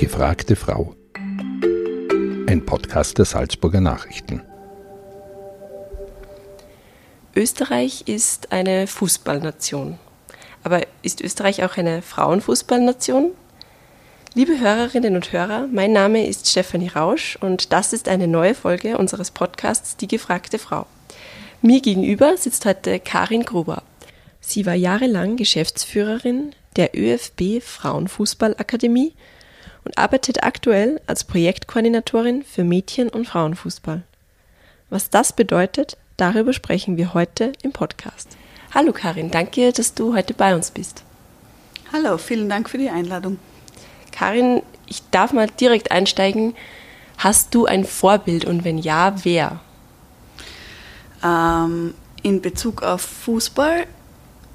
gefragte Frau. Ein Podcast der Salzburger Nachrichten. Österreich ist eine Fußballnation. Aber ist Österreich auch eine Frauenfußballnation? Liebe Hörerinnen und Hörer, mein Name ist Stefanie Rausch und das ist eine neue Folge unseres Podcasts Die gefragte Frau. Mir gegenüber sitzt heute Karin Gruber. Sie war jahrelang Geschäftsführerin der ÖFB Frauenfußballakademie und arbeitet aktuell als Projektkoordinatorin für Mädchen- und Frauenfußball. Was das bedeutet, darüber sprechen wir heute im Podcast. Hallo Karin, danke, dass du heute bei uns bist. Hallo, vielen Dank für die Einladung. Karin, ich darf mal direkt einsteigen. Hast du ein Vorbild und wenn ja, wer? Ähm, in Bezug auf Fußball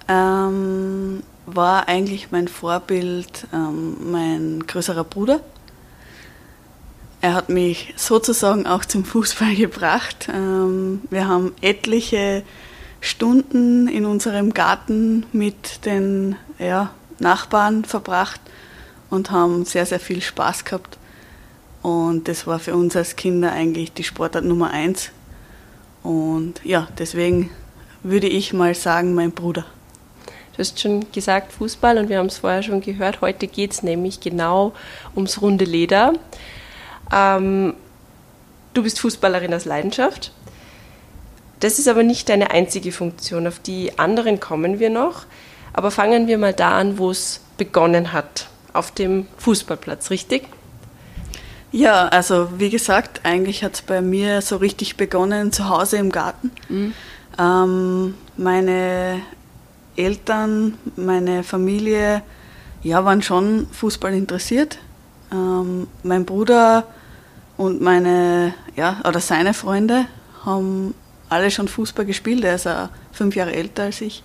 ähm, war eigentlich mein Vorbild ähm, mein größerer Bruder. Er hat mich sozusagen auch zum Fußball gebracht. Ähm, wir haben etliche Stunden in unserem Garten mit den ja, Nachbarn verbracht und haben sehr, sehr viel Spaß gehabt. Und das war für uns als Kinder eigentlich die Sportart Nummer eins. Und ja, deswegen würde ich mal sagen, mein Bruder. Du hast schon gesagt Fußball und wir haben es vorher schon gehört. Heute geht es nämlich genau ums runde Leder. Ähm, du bist Fußballerin aus Leidenschaft. Das ist aber nicht deine einzige Funktion. Auf die anderen kommen wir noch. Aber fangen wir mal da an, wo es begonnen hat. Auf dem Fußballplatz, richtig? Ja, also wie gesagt, eigentlich hat es bei mir so richtig begonnen zu Hause im Garten. Mhm. Ähm, meine Eltern, meine Familie, ja, waren schon Fußball interessiert. Ähm, mein Bruder und meine, ja, oder seine Freunde haben alle schon Fußball gespielt. Er ist ja fünf Jahre älter als ich.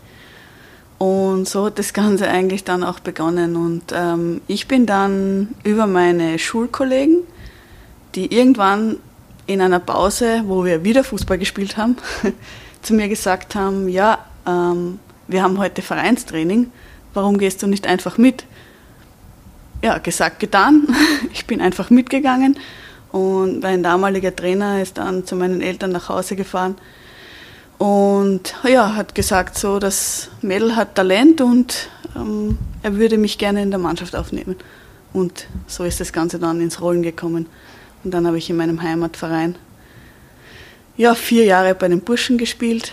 Und so hat das Ganze eigentlich dann auch begonnen. Und ähm, ich bin dann über meine Schulkollegen, die irgendwann in einer Pause, wo wir wieder Fußball gespielt haben, zu mir gesagt haben, ja, ähm, wir haben heute Vereinstraining, warum gehst du nicht einfach mit? Ja, gesagt, getan. Ich bin einfach mitgegangen und mein damaliger Trainer ist dann zu meinen Eltern nach Hause gefahren und ja, hat gesagt, so, das Mädel hat Talent und ähm, er würde mich gerne in der Mannschaft aufnehmen. Und so ist das Ganze dann ins Rollen gekommen. Und dann habe ich in meinem Heimatverein ja, vier Jahre bei den Burschen gespielt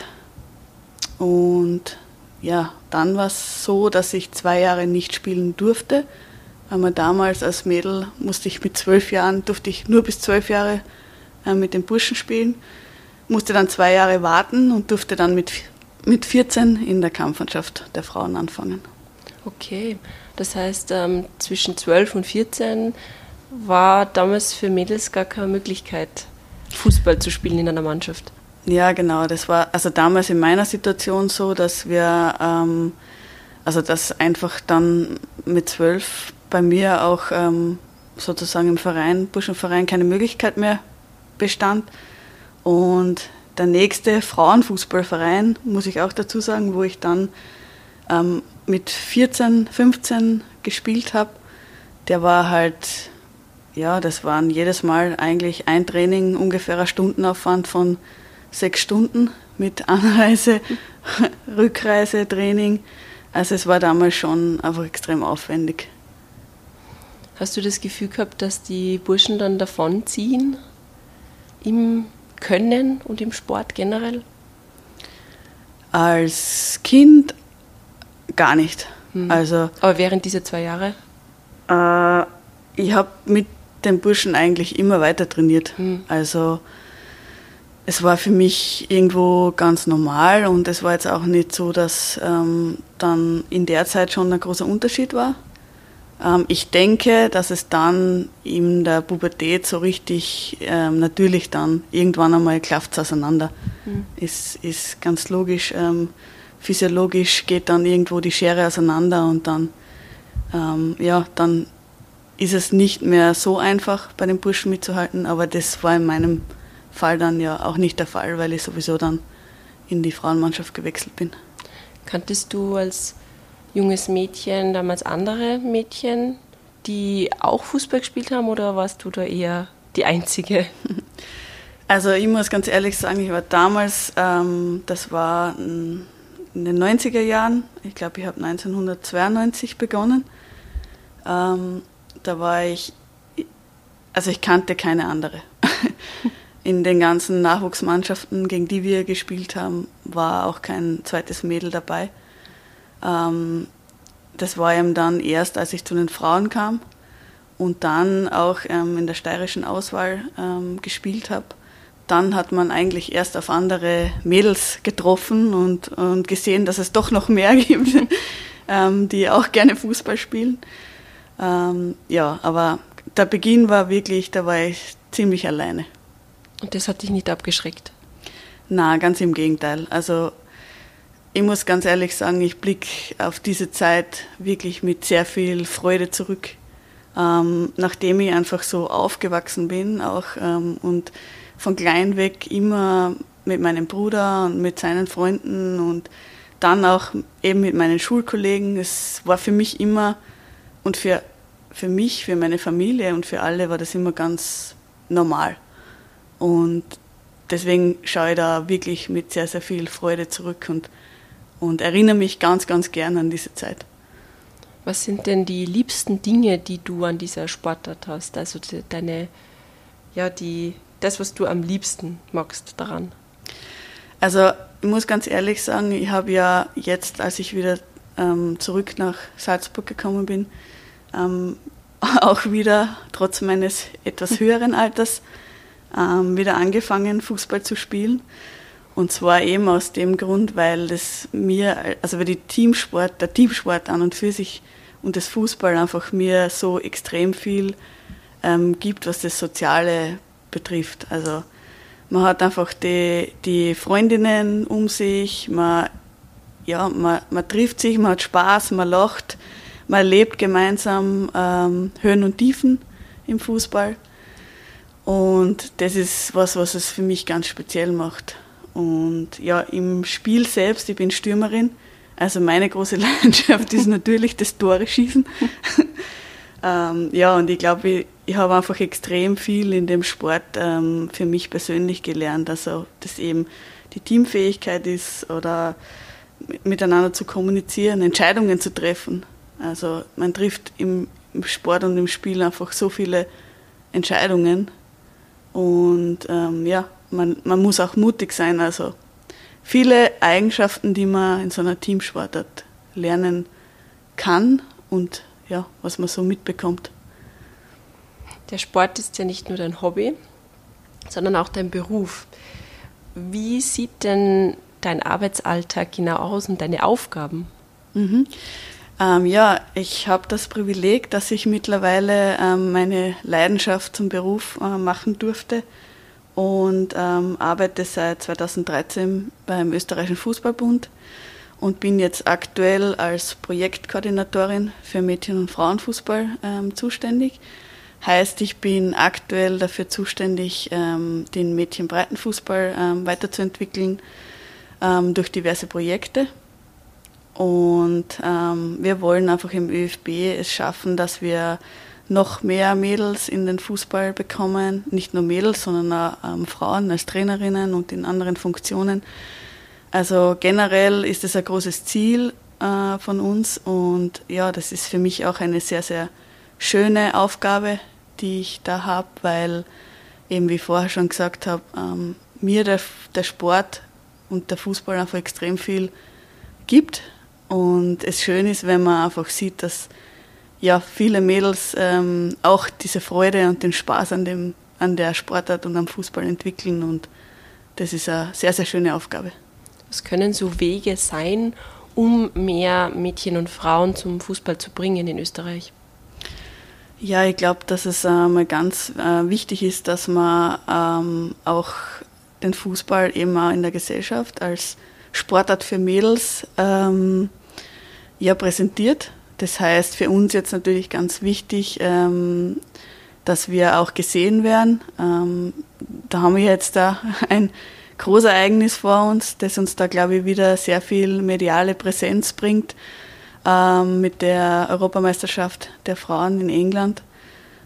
und ja, dann war es so, dass ich zwei Jahre nicht spielen durfte, weil man damals als Mädel musste ich mit zwölf Jahren, durfte ich nur bis zwölf Jahre äh, mit den Burschen spielen, musste dann zwei Jahre warten und durfte dann mit, mit 14 in der Kampfmannschaft der Frauen anfangen. Okay, das heißt, ähm, zwischen 12 und 14 war damals für Mädels gar keine Möglichkeit, Fußball zu spielen in einer Mannschaft. Ja, genau. Das war also damals in meiner Situation so, dass wir, ähm, also dass einfach dann mit zwölf bei mir auch ähm, sozusagen im Verein, Burschenverein, keine Möglichkeit mehr bestand. Und der nächste Frauenfußballverein, muss ich auch dazu sagen, wo ich dann ähm, mit 14, 15 gespielt habe, der war halt, ja, das waren jedes Mal eigentlich ein Training, ungefähr ein Stundenaufwand von sechs Stunden mit Anreise, Rückreise, Training. Also es war damals schon einfach extrem aufwendig. Hast du das Gefühl gehabt, dass die Burschen dann davonziehen im Können und im Sport generell? Als Kind gar nicht. Hm. Also, Aber während dieser zwei Jahre? Äh, ich habe mit den Burschen eigentlich immer weiter trainiert. Hm. Also es war für mich irgendwo ganz normal und es war jetzt auch nicht so, dass ähm, dann in der Zeit schon ein großer Unterschied war. Ähm, ich denke, dass es dann in der Pubertät so richtig ähm, natürlich dann irgendwann einmal klafft auseinander. Mhm. Ist, ist ganz logisch. Ähm, physiologisch geht dann irgendwo die Schere auseinander und dann, ähm, ja, dann ist es nicht mehr so einfach bei den Burschen mitzuhalten, aber das war in meinem Fall dann ja auch nicht der Fall, weil ich sowieso dann in die Frauenmannschaft gewechselt bin. Kanntest du als junges Mädchen damals andere Mädchen, die auch Fußball gespielt haben oder warst du da eher die Einzige? Also ich muss ganz ehrlich sagen, ich war damals, ähm, das war in den 90er Jahren, ich glaube, ich habe 1992 begonnen. Ähm, da war ich, also ich kannte keine andere. In den ganzen Nachwuchsmannschaften, gegen die wir gespielt haben, war auch kein zweites Mädel dabei. Ähm, das war eben dann erst, als ich zu den Frauen kam und dann auch ähm, in der steirischen Auswahl ähm, gespielt habe. Dann hat man eigentlich erst auf andere Mädels getroffen und, und gesehen, dass es doch noch mehr gibt, ähm, die auch gerne Fußball spielen. Ähm, ja, aber der Beginn war wirklich, da war ich ziemlich alleine. Und das hat dich nicht abgeschreckt? Na, ganz im Gegenteil. Also ich muss ganz ehrlich sagen, ich blicke auf diese Zeit wirklich mit sehr viel Freude zurück. Ähm, nachdem ich einfach so aufgewachsen bin auch ähm, und von klein weg immer mit meinem Bruder und mit seinen Freunden und dann auch eben mit meinen Schulkollegen. Es war für mich immer und für, für mich, für meine Familie und für alle war das immer ganz normal. Und deswegen schaue ich da wirklich mit sehr, sehr viel Freude zurück und, und erinnere mich ganz, ganz gern an diese Zeit. Was sind denn die liebsten Dinge, die du an dieser Sportart hast? Also deine, ja, die, das, was du am liebsten magst daran? Also ich muss ganz ehrlich sagen, ich habe ja jetzt, als ich wieder ähm, zurück nach Salzburg gekommen bin, ähm, auch wieder, trotz meines etwas höheren Alters, ähm, wieder angefangen, Fußball zu spielen. Und zwar eben aus dem Grund, weil das mir, also weil die Teamsport, der Teamsport an und für sich und das Fußball einfach mir so extrem viel ähm, gibt, was das Soziale betrifft. Also man hat einfach die, die Freundinnen um sich, man, ja, man, man trifft sich, man hat Spaß, man lacht, man erlebt gemeinsam ähm, Höhen und Tiefen im Fußball. Und das ist was, was es für mich ganz speziell macht. Und ja, im Spiel selbst, ich bin Stürmerin, also meine große Leidenschaft ist natürlich das Tore schießen. ähm, ja, und ich glaube, ich, ich habe einfach extrem viel in dem Sport ähm, für mich persönlich gelernt. Also, dass eben die Teamfähigkeit ist oder miteinander zu kommunizieren, Entscheidungen zu treffen. Also man trifft im, im Sport und im Spiel einfach so viele Entscheidungen und ähm, ja, man, man muss auch mutig sein. Also viele Eigenschaften, die man in so einer Teamsportart lernen kann und ja, was man so mitbekommt. Der Sport ist ja nicht nur dein Hobby, sondern auch dein Beruf. Wie sieht denn dein Arbeitsalltag genau aus und deine Aufgaben? Mhm. Ähm, ja, ich habe das Privileg, dass ich mittlerweile ähm, meine Leidenschaft zum Beruf äh, machen durfte und ähm, arbeite seit 2013 beim Österreichischen Fußballbund und bin jetzt aktuell als Projektkoordinatorin für Mädchen- und Frauenfußball ähm, zuständig. Heißt, ich bin aktuell dafür zuständig, ähm, den Mädchenbreitenfußball ähm, weiterzuentwickeln durch diverse Projekte und ähm, wir wollen einfach im ÖFB es schaffen, dass wir noch mehr Mädels in den Fußball bekommen. Nicht nur Mädels, sondern auch ähm, Frauen als Trainerinnen und in anderen Funktionen. Also generell ist es ein großes Ziel äh, von uns und ja, das ist für mich auch eine sehr, sehr schöne Aufgabe, die ich da habe, weil eben wie vorher schon gesagt habe, ähm, mir der, der Sport und der Fußball einfach extrem viel gibt und es schön ist, wenn man einfach sieht, dass ja, viele Mädels ähm, auch diese Freude und den Spaß an, dem, an der Sportart und am Fußball entwickeln. Und das ist eine sehr, sehr schöne Aufgabe. Was können so Wege sein, um mehr Mädchen und Frauen zum Fußball zu bringen in Österreich? Ja, ich glaube, dass es einmal ganz äh, wichtig ist, dass man ähm, auch den Fußball eben auch in der Gesellschaft als Sportart für Mädels ähm, ja, präsentiert. Das heißt, für uns jetzt natürlich ganz wichtig, ähm, dass wir auch gesehen werden. Ähm, da haben wir jetzt da ein Großereignis vor uns, das uns da, glaube ich, wieder sehr viel mediale Präsenz bringt. ähm, mit der Europameisterschaft der Frauen in England,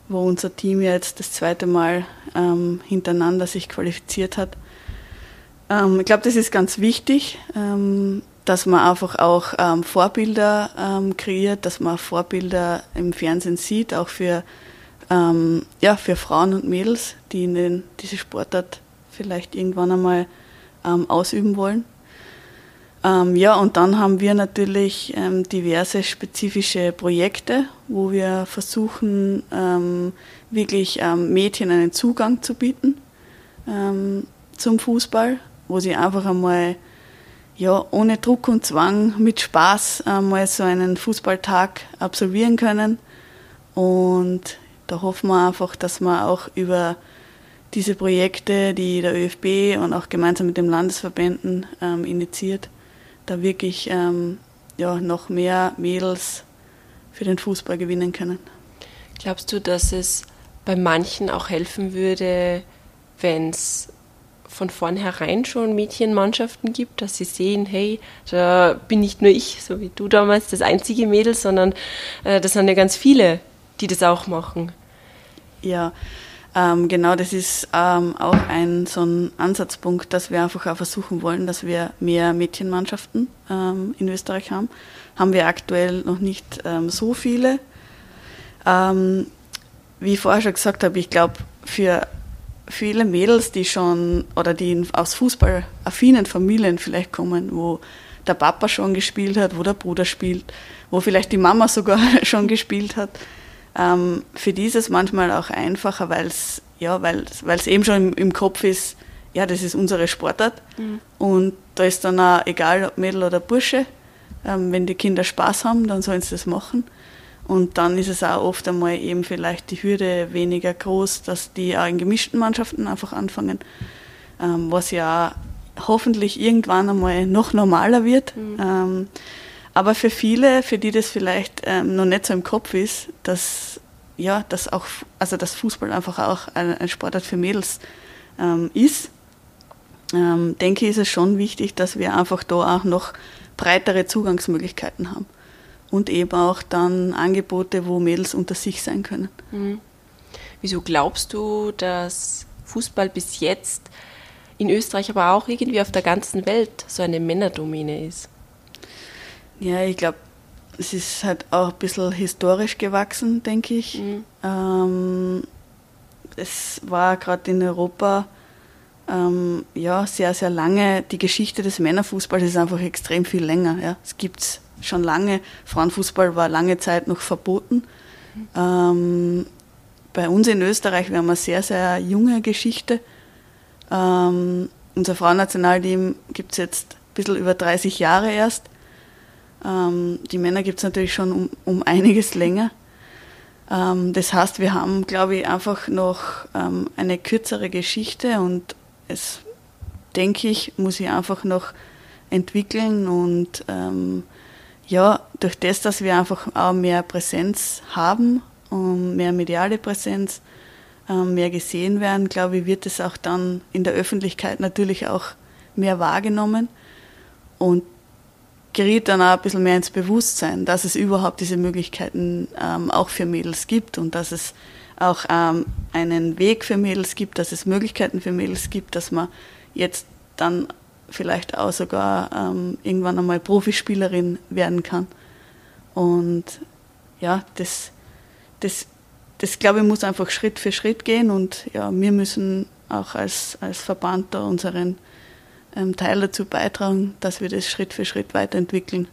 wo unser Team jetzt das zweite Mal ähm, hintereinander sich qualifiziert hat. Ähm, ich glaube, das ist ganz wichtig, ähm, dass man einfach auch ähm, Vorbilder ähm, kreiert, dass man Vorbilder im Fernsehen sieht, auch für, ja, für Frauen und Mädels, die in den, diese Sportart vielleicht irgendwann einmal ausüben wollen. Ähm, ja, und dann haben wir natürlich ähm, diverse spezifische Projekte, wo wir versuchen, ähm, wirklich ähm, Mädchen einen Zugang zu bieten ähm, zum Fußball, wo sie einfach einmal ja, ohne Druck und Zwang mit Spaß einmal so einen Fußballtag absolvieren können. Und da hoffen wir einfach, dass wir auch über diese Projekte, die der ÖFB und auch gemeinsam mit den Landesverbänden ähm, initiiert, da wirklich ähm, ja, noch mehr Mädels für den Fußball gewinnen können. Glaubst du, dass es bei manchen auch helfen würde, wenn es von vornherein schon Mädchenmannschaften gibt, dass sie sehen, hey, da bin nicht nur ich, so wie du damals, das einzige Mädel, sondern äh, das sind ja ganz viele, die das auch machen. Ja, ähm, genau, das ist ähm, auch ein so ein Ansatzpunkt, dass wir einfach auch versuchen wollen, dass wir mehr Mädchenmannschaften ähm, in Österreich haben. Haben wir aktuell noch nicht ähm, so viele. Ähm, wie ich vorher schon gesagt habe, ich glaube, für viele Mädels, die schon oder die aus fußballaffinen Familien vielleicht kommen, wo der Papa schon gespielt hat, wo der Bruder spielt, wo vielleicht die Mama sogar schon gespielt hat, ähm, für die ist es manchmal auch einfacher, weil es ja, weil's, eben schon im, im, Kopf ist, ja, das ist unsere Sportart. Mhm. Und da ist dann auch egal, ob Mädel oder Bursche, ähm, wenn die Kinder Spaß haben, dann sollen sie das machen. Und dann ist es auch oft einmal eben vielleicht die Hürde weniger groß, dass die auch in gemischten Mannschaften einfach anfangen, ähm, was ja hoffentlich irgendwann einmal noch normaler wird. Mhm. Ähm, aber für viele, für die das vielleicht ähm, noch nicht so im Kopf ist, dass ja, dass auch, also dass Fußball einfach auch ein, ein Sportart für Mädels ähm, ist, ähm, denke ich, ist es schon wichtig, dass wir einfach da auch noch breitere Zugangsmöglichkeiten haben und eben auch dann Angebote, wo Mädels unter sich sein können. Mhm. Wieso glaubst du, dass Fußball bis jetzt in Österreich, aber auch irgendwie auf der ganzen Welt so eine Männerdomäne ist? Ja, ich glaube, es ist halt auch ein bisschen historisch gewachsen, denke ich. Mhm. Ähm, es war gerade in Europa ähm, ja, sehr, sehr lange, die Geschichte des Männerfußballs ist einfach extrem viel länger. Ja. Es gibt schon lange, Frauenfußball war lange Zeit noch verboten. Ähm, bei uns in Österreich, wir haben eine sehr, sehr junge Geschichte. Ähm, unser Frauennationalteam gibt es jetzt ein bisschen über 30 Jahre erst. Ähm, die Männer gibt es natürlich schon um, um einiges länger. Ähm, das heißt, wir haben, glaube ich, einfach noch ähm, eine kürzere Geschichte und es, denke ich, muss ich einfach noch entwickeln und ähm, ja, durch das, dass wir einfach auch mehr Präsenz haben, mehr mediale Präsenz, ähm, mehr gesehen werden, glaube ich, wird es auch dann in der Öffentlichkeit natürlich auch mehr wahrgenommen. Und geriet dann auch ein bisschen mehr ins Bewusstsein, dass es überhaupt diese Möglichkeiten ähm, auch für Mädels gibt und dass es auch ähm, einen Weg für Mädels gibt, dass es Möglichkeiten für Mädels gibt, dass man jetzt dann vielleicht auch sogar ähm, irgendwann einmal Profispielerin werden kann. Und ja, das, das, das glaube ich muss einfach Schritt für Schritt gehen und ja, wir müssen auch als, als Verband da unseren ähm, Teil dazu beitragen, dass wir das Schritt für Schritt weiterentwickeln.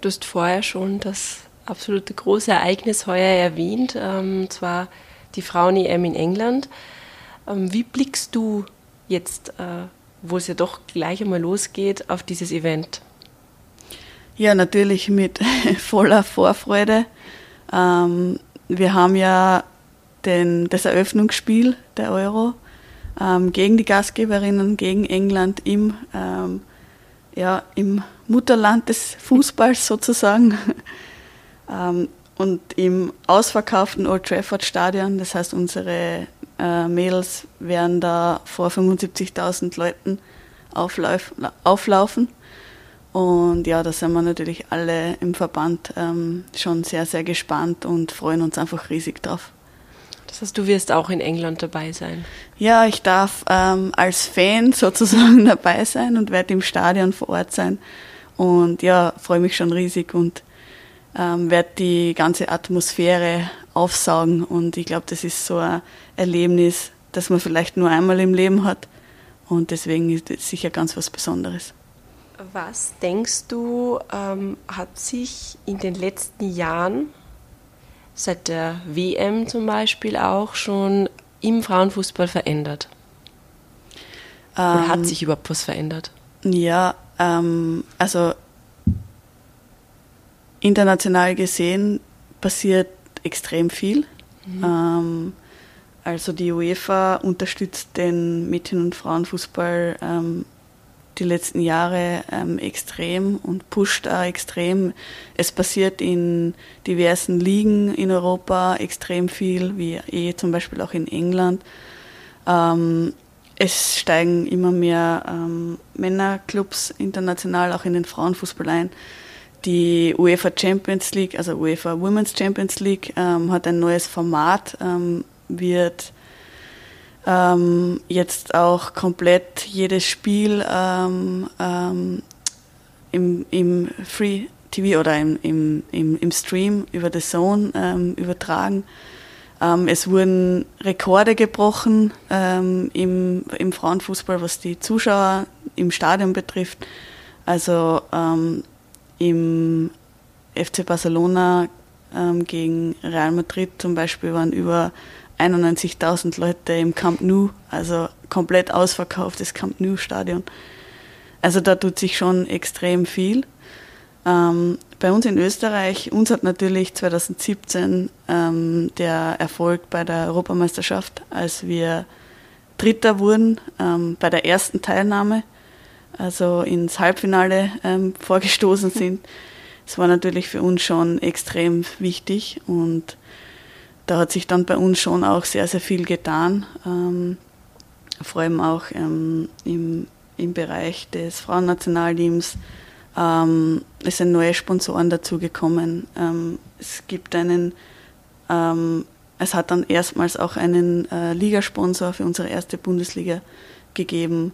Du hast vorher schon das absolute große Ereignis heuer erwähnt, ähm, zwar die Frauen-EM in England. Ähm, wie blickst du jetzt, äh, wo es ja doch gleich einmal losgeht, auf dieses Event? Ja, natürlich mit voller Vorfreude. Ähm, wir haben ja den, das Eröffnungsspiel der Euro ähm, gegen die Gastgeberinnen, gegen England im, ähm, ja, im Mutterland des Fußballs sozusagen. ähm, und im ausverkauften Old Trafford Stadion, das heißt unsere äh, Mädels werden da vor 75.000 Leuten auflauf, auflaufen. Und ja, da sind wir natürlich alle im Verband ähm, schon sehr, sehr gespannt und freuen uns einfach riesig drauf. Das heißt, du wirst auch in England dabei sein? Ja, ich darf ähm, als Fan sozusagen dabei sein und werde im Stadion vor Ort sein. Und ja, freue mich schon riesig und ähm, werde die ganze Atmosphäre aufsaugen. Und ich glaube, das ist so ein Erlebnis, das man vielleicht nur einmal im Leben hat. Und deswegen ist es sicher ganz was Besonderes. Was denkst du, ähm, hat sich in den letzten Jahren, seit der WM zum Beispiel auch, schon im Frauenfußball verändert? Oder ähm, hat sich überhaupt was verändert? Ja, ähm, also international gesehen passiert extrem viel. Mhm. Also die UEFA unterstützt den Mädchen- und Frauenfußball ähm, die letzten Jahre ähm, extrem und pusht auch extrem. Es passiert in diversen Ligen in Europa extrem viel, wie eh zum Beispiel auch in England. Ähm, es steigen immer mehr ähm, Männerclubs international auch in den Frauenfußball ein. Die UEFA Champions League, also UEFA Women's Champions League, ähm, hat ein neues Format, ähm, wird ähm, jetzt auch komplett jedes Spiel ähm, ähm, im, im Free TV oder im, im, im, im Stream über The Zone ähm, übertragen. Ähm, es wurden Rekorde gebrochen ähm, im, im Frauenfußball, was die Zuschauer im Stadion betrifft. Also im FC Barcelona gegen Real Madrid zum Beispiel waren über 91.000 Leute im Camp Nou, also komplett ausverkauftes Camp Nou Stadion. Also da tut sich schon extrem viel. Ähm, bei uns in Österreich, uns hat natürlich 2017 ähm, der Erfolg bei der Europameisterschaft, als wir Dritter wurden ähm, bei der ersten Teilnahme, also ins Halbfinale ähm, vorgestoßen sind. Es war natürlich für uns schon extrem wichtig und da hat sich dann bei uns schon auch sehr, sehr viel getan. Ähm, vor allem auch ähm, im, im Bereich des Frauennationalteams. Ähm, es sind neue Sponsoren dazugekommen. Ähm, es gibt einen, ähm, es hat dann erstmals auch einen äh, Ligasponsor für unsere erste Bundesliga gegeben.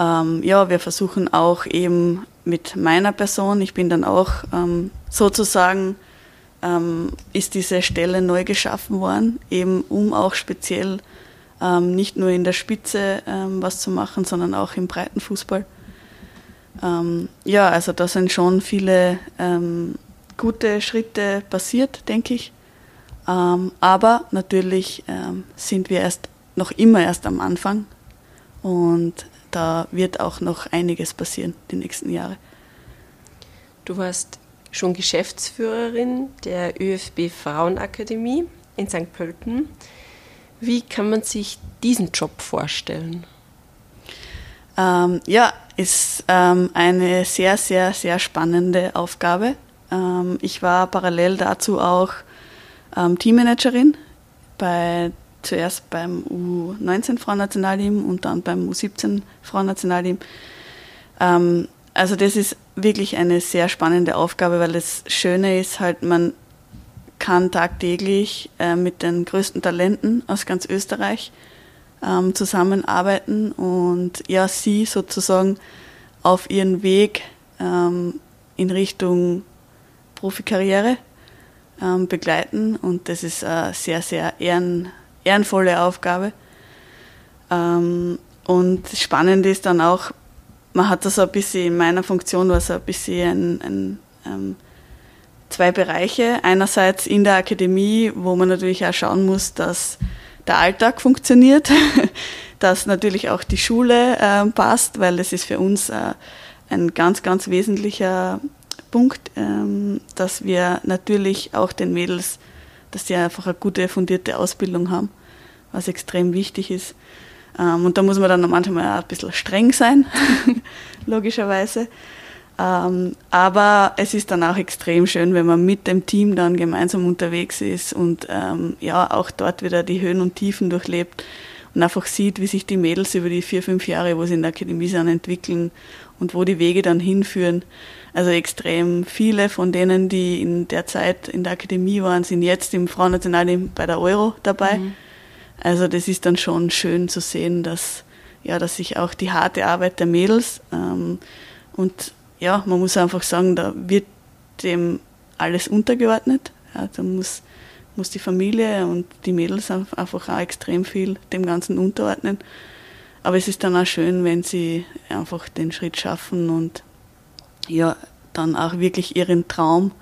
Ähm, ja, wir versuchen auch eben mit meiner Person, ich bin dann auch ähm, sozusagen ähm, ist diese Stelle neu geschaffen worden, eben um auch speziell ähm, nicht nur in der Spitze ähm, was zu machen, sondern auch im Breitenfußball. Ähm, ja, also da sind schon viele ähm, gute Schritte passiert, denke ich. Ähm, aber natürlich sind wir erst noch immer erst am Anfang und da wird auch noch einiges passieren die nächsten Jahre. Du warst schon Geschäftsführerin der ÖFB Frauenakademie in St. Pölten. Wie kann man sich diesen Job vorstellen? Ähm, ja, ist ähm, eine sehr, sehr, sehr spannende Aufgabe. Ähm, ich war parallel dazu auch ähm, Teammanagerin bei zuerst beim U19 Frauennationalteam und dann beim U17 Frauennationalteam. Ähm, also das ist wirklich eine sehr spannende Aufgabe, weil das Schöne ist halt, man kann tagtäglich äh, mit den größten Talenten aus ganz Österreich ähm, zusammenarbeiten und ja, sie sozusagen auf ihren Weg ähm, in Richtung Profikarriere ähm, begleiten und das ist eine sehr, sehr ehren, ehrenvolle Aufgabe. Und spannend ist dann auch, man hat das ein bisschen in meiner Funktion war so ein bisschen ein, ein, ähm, zwei Bereiche. Einerseits in der Akademie, wo man natürlich auch schauen muss, dass der Alltag funktioniert, dass natürlich auch die Schule äh, passt, weil das ist für uns äh, ein ganz, ganz wesentlicher Punkt, ähm, dass wir natürlich auch den Mädels, dass die einfach eine gute, fundierte Ausbildung haben, was extrem wichtig ist. Ähm, und da muss man dann manchmal auch ein bisschen streng sein, logischerweise. Ähm, aber es ist dann auch extrem schön, wenn man mit dem Team dann gemeinsam unterwegs ist und ähm, ja auch dort wieder die Höhen und Tiefen durchlebt. und einfach sieht, wie sich die Mädels über die vier, fünf Jahre, wo sie in der Akademie sind, entwickeln und wo die Wege dann hinführen. Also extrem viele von denen, die in der Zeit in der Akademie waren, sind jetzt im Frauennationalteam bei der Euro dabei. Mhm. Also das ist dann schon schön zu sehen, dass ja, dass sich auch die harte Arbeit der Mädels ähm, und ja, man muss einfach sagen, da wird dem alles untergeordnet. Ja, da muss, muss die Familie und die Mädels einfach auch extrem viel dem Ganzen unterordnen. Aber es ist dann auch schön, wenn sie einfach den Schritt schaffen und ja, dann auch wirklich ihren Traum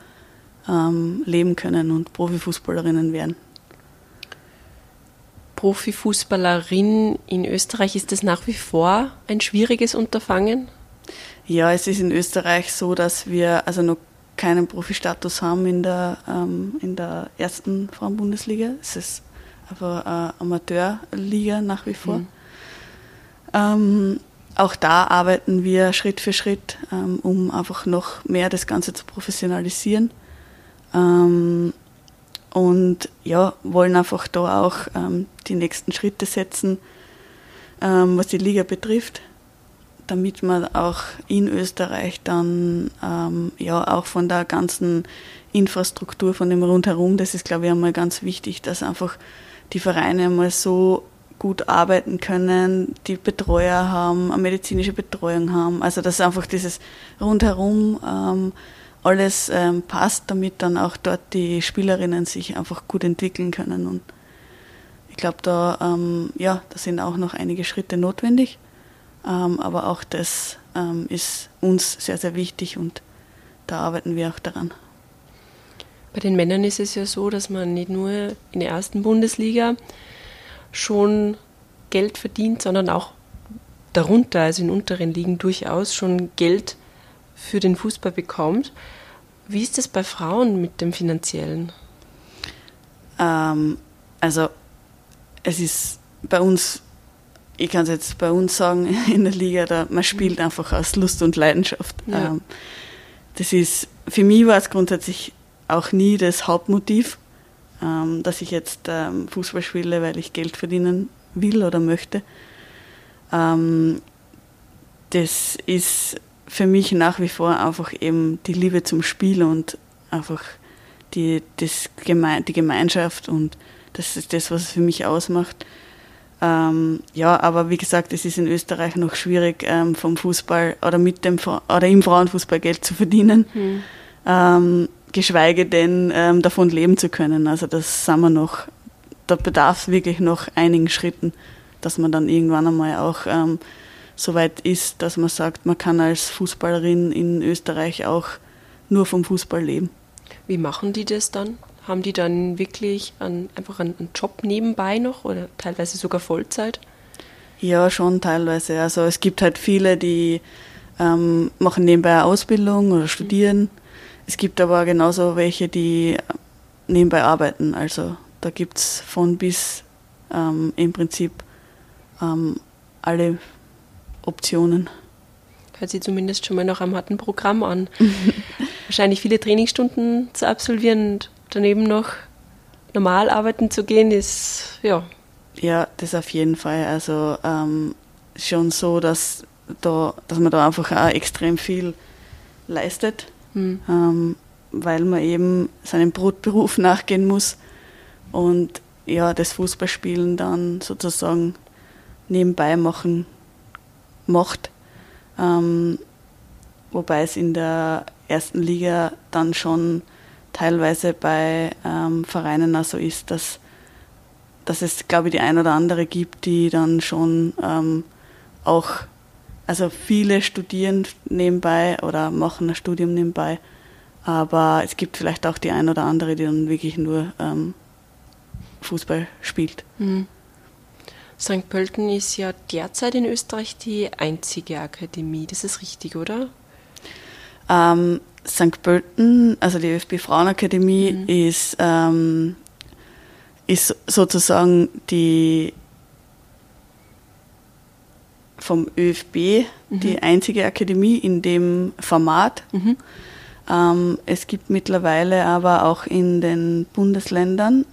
ähm, leben können und Profifußballerinnen werden. Profifußballerin in Österreich, ist das nach wie vor ein schwieriges Unterfangen? Ja, es ist in Österreich so, dass wir also noch keinen Profistatus haben in der, ähm, in der ersten Frauenbundesliga. Es ist aber eine Amateurliga nach wie vor. Mhm. Ähm, auch da arbeiten wir Schritt für Schritt, ähm, um einfach noch mehr das Ganze zu professionalisieren. Ähm, und ja, wollen einfach da auch ähm, die nächsten Schritte setzen, ähm, was die Liga betrifft, damit man auch in Österreich dann ähm, ja auch von der ganzen Infrastruktur, von dem rundherum, das ist glaube ich einmal ganz wichtig, dass einfach die Vereine einmal so gut arbeiten können, die Betreuer haben, eine medizinische Betreuung haben, also dass einfach dieses rundherum ähm, alles ähm, passt, damit dann auch dort die Spielerinnen sich einfach gut entwickeln können. Und ich glaube, da, ähm, ja, da sind auch noch einige Schritte notwendig. Ähm, aber auch das ähm, ist uns sehr, sehr wichtig und da arbeiten wir auch daran. Bei den Männern ist es ja so, dass man nicht nur in der ersten Bundesliga schon Geld verdient, sondern auch darunter, also in unteren Ligen durchaus schon Geld für den Fußball bekommt. Wie ist es bei Frauen mit dem Finanziellen? Ähm, also es ist bei uns, ich kann es jetzt bei uns sagen, in der Liga, da, man spielt einfach aus Lust und Leidenschaft. Ja. Ähm, das ist, für mich war es grundsätzlich auch nie das Hauptmotiv, ähm, dass ich jetzt ähm, Fußball spiele, weil ich Geld verdienen will oder möchte. Ähm, das ist für mich nach wie vor einfach eben die Liebe zum Spiel und einfach die, das Geme die Gemeinschaft und das ist das, was es für mich ausmacht. Ähm, ja, aber wie gesagt, es ist in Österreich noch schwierig, ähm, vom Fußball oder mit dem oder im Frauenfußball Geld zu verdienen, mhm. ähm, geschweige denn ähm, davon leben zu können. Also das sind wir noch, da bedarf es wirklich noch einigen Schritten, dass man dann irgendwann einmal auch ähm, soweit ist, dass man sagt, man kann als Fußballerin in Österreich auch nur vom Fußball leben. Wie machen die das dann? Haben die dann wirklich einen, einfach einen, Job nebenbei noch oder teilweise sogar Vollzeit? Ja, schon teilweise. Also es gibt halt viele, die ähm, machen nebenbei eine Ausbildung oder studieren. Mhm. Es gibt aber genauso welche, die nebenbei arbeiten. Also da gibt es von bis ähm, im Prinzip ähm, alle Optionen. Hört sich zumindest schon mal nach einem harten Programm an. Wahrscheinlich viele Trainingsstunden zu absolvieren und daneben noch normal arbeiten zu gehen, ist ja. Ja, das auf jeden Fall. Also ähm, schon so, dass, da, dass man da einfach auch extrem viel leistet, mhm. ähm, weil man eben seinem Brotberuf nachgehen muss und ja, das Fußballspielen dann sozusagen nebenbei machen macht. Ähm, wobei es in der ersten Liga dann schon teilweise bei ähm, Vereinen auch so ist, dass, dass es, glaube ich, die ein oder andere gibt, die dann schon ähm, auch, also viele studieren nebenbei oder machen ein Studium nebenbei, aber es gibt vielleicht auch die ein oder andere, die dann wirklich nur ähm, Fußball spielt. Mhm. St. Pölten ist ja derzeit in Österreich die einzige Akademie. Das ist richtig, oder? Ähm, St. Pölten, also die ÖFB Frauenakademie, mhm. ist, ähm, ist sozusagen die vom ÖFB mhm. die einzige Akademie in dem Format. Mhm. Ähm, es gibt mittlerweile aber auch in den Bundesländern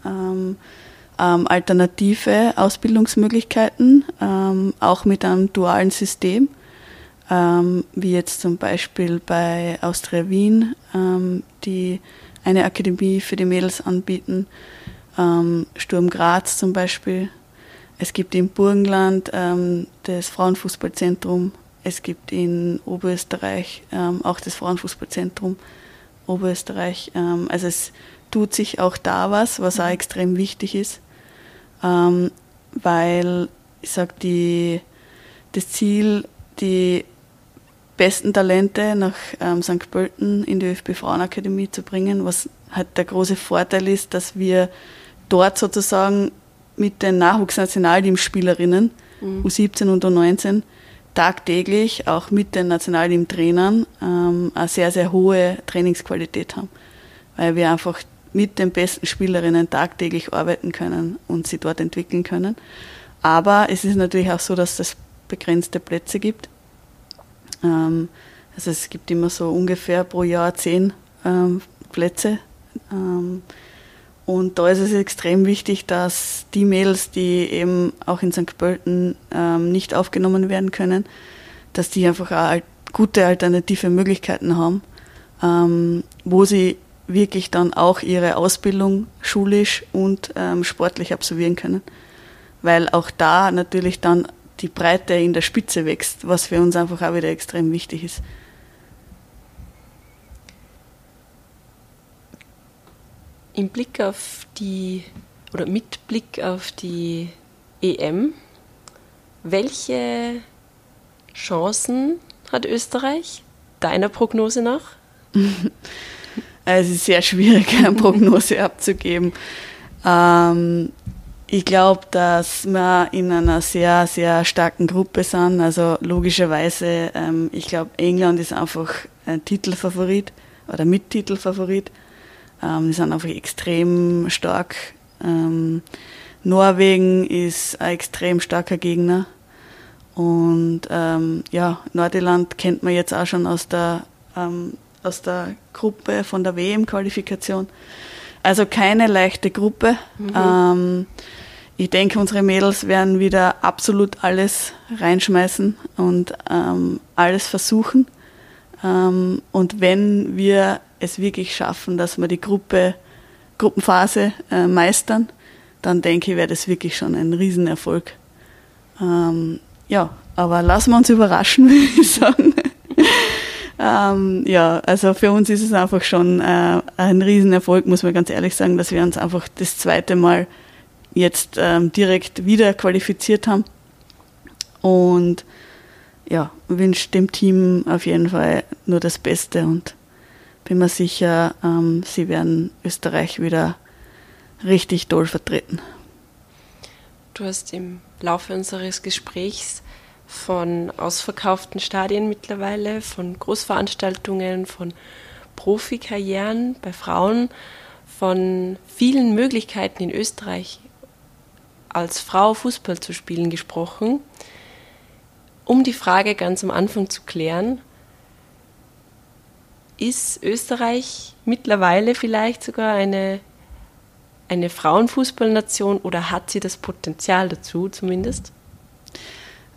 ähm, alternative Ausbildungsmöglichkeiten, ähm, auch mit einem dualen System, ähm, wie jetzt zum Beispiel bei Austria Wien, ähm, die eine Akademie für die Mädels anbieten, ähm, Sturm Graz zum Beispiel. Es gibt im Burgenland ähm, das Frauenfußballzentrum, es gibt in Oberösterreich auch das Frauenfußballzentrum Oberösterreich. also es tut sich auch da was, was auch extrem wichtig ist ähm, weil ich sage, die, das Ziel, die besten Talente nach ähm, St. Pölten in die ÖFB Frauenakademie zu bringen, was halt der große Vorteil ist, dass wir dort sozusagen mit den Nachwuchsnationalteamspielerinnen mhm. U17 und U19 tagtäglich auch mit den Nationalteam-Trainern ähm, eine sehr, sehr hohe Trainingsqualität haben. Weil wir einfach mit den besten Spielerinnen tagtäglich arbeiten können und sie dort entwickeln können. Aber es ist natürlich auch so, dass es begrenzte Plätze gibt. Ähm, also es gibt immer so ungefähr pro Jahr zehn ähm, Plätze. Ähm, und da ist es extrem wichtig, dass die Mädels, die eben auch in St. Pölten nicht aufgenommen werden können, dass die einfach auch gute alternative Möglichkeiten haben, wo sie wirklich dann auch ihre Ausbildung schulisch und ähm, sportlich absolvieren können. Weil auch da natürlich dann die Breite in der Spitze wächst, was für uns einfach auch wieder extrem wichtig ist. Im Blick auf die oder mit Blick auf die EM, welche Chancen hat Österreich deiner Prognose nach? Es ist sehr schwierig, eine Prognose abzugeben. Ähm, ich glaube, dass wir in einer sehr, sehr starken Gruppe sind. Also logischerweise, ähm, ich glaube, England ist einfach ein Titelfavorit oder Mittitelfavorit. Ähm, die sind einfach extrem stark. Ähm, Norwegen ist ein extrem starker Gegner. Und ähm, ja, Nordirland kennt man jetzt auch schon aus der ähm, aus der Gruppe von der WM-Qualifikation. Also keine leichte Gruppe. Mhm. Ähm, ich denke, unsere Mädels werden wieder absolut alles reinschmeißen und ähm, alles versuchen. Ähm, und wenn wir es wirklich schaffen, dass wir die Gruppe, Gruppenphase äh, meistern, dann denke ich, wäre das wirklich schon ein Riesenerfolg. Ähm, ja, aber lassen wir uns überraschen, würde ich sagen. Ähm, ja, also für uns ist es einfach schon äh, ein Riesenerfolg, muss man ganz ehrlich sagen, dass wir uns einfach das zweite Mal jetzt ähm, direkt wieder qualifiziert haben. Und ja, wünsche dem Team auf jeden Fall nur das Beste und bin mir sicher, ähm, sie werden Österreich wieder richtig toll vertreten. Du hast im Laufe unseres Gesprächs von ausverkauften Stadien mittlerweile, von Großveranstaltungen, von Profikarrieren bei Frauen, von vielen Möglichkeiten in Österreich als Frau Fußball zu spielen gesprochen. Um die Frage ganz am Anfang zu klären, ist Österreich mittlerweile vielleicht sogar eine, eine Frauenfußballnation oder hat sie das Potenzial dazu zumindest?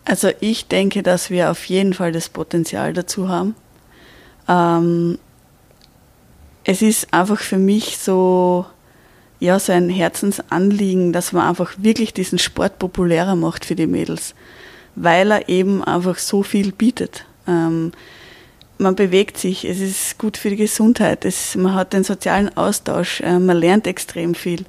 Also ich denke, dass wir auf jeden Fall das Potenzial dazu haben. Ähm, es ist einfach für mich so, ja, so ein Herzensanliegen, dass man einfach wirklich diesen Sport populärer macht für die Mädels, weil er eben einfach so viel bietet. Ähm, man bewegt sich, es ist gut für die Gesundheit, es, man hat den sozialen Austausch, äh, man lernt extrem viel.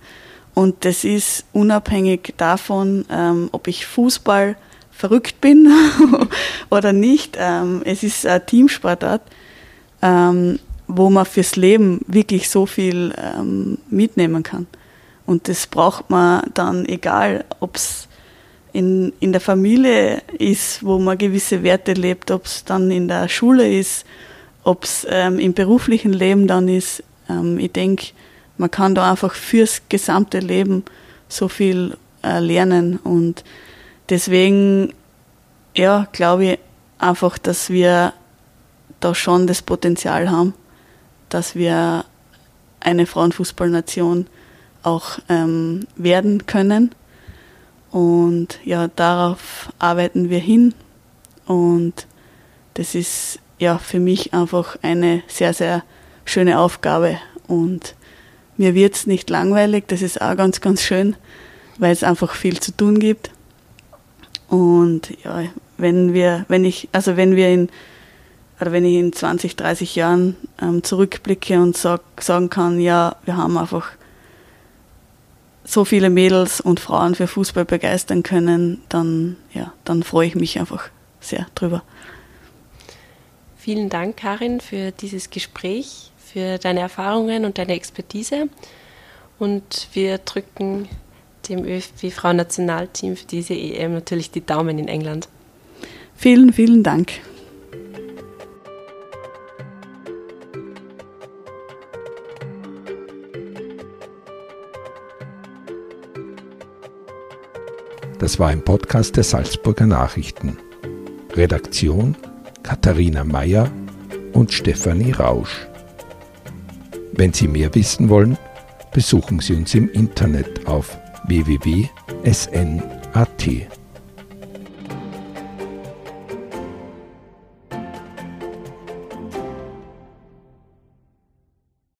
Und das ist unabhängig davon, ähm, ob ich Fußball verrückt bin oder nicht. Ähm, es ist ein Teamsportart, ähm, wo man fürs Leben wirklich so viel ähm, mitnehmen kann. Und das braucht man dann, egal ob es in, in der Familie ist, wo man gewisse Werte lebt, ob es dann in der Schule ist, ob es ähm, im beruflichen Leben dann ist. Ähm, ich denke, man kann da einfach fürs gesamte Leben so viel äh, lernen und Deswegen, ja, glaube ich einfach, dass wir da schon das Potenzial haben, dass wir eine Frauenfußballnation auch ähm, werden können. Und ja, darauf arbeiten wir hin. Und das ist ja für mich einfach eine sehr, sehr schöne Aufgabe. Und mir wird es nicht langweilig, das ist auch ganz, ganz schön, weil es einfach viel zu tun gibt. Und ja, wenn wir, wenn ich, also wenn wir in, oder wenn ich in 20, 30 Jahren ähm, zurückblicke und sag, sagen kann, ja, wir haben einfach so viele Mädels und Frauen für Fußball begeistern können, dann, ja, dann freue ich mich einfach sehr drüber. Vielen Dank, Karin, für dieses Gespräch, für deine Erfahrungen und deine Expertise. Und wir drücken dem ÖFB-Frauennationalteam für diese EM natürlich die Daumen in England. Vielen, vielen Dank. Das war ein Podcast der Salzburger Nachrichten. Redaktion Katharina Mayer und Stefanie Rausch. Wenn Sie mehr wissen wollen, besuchen Sie uns im Internet auf www.sn.at.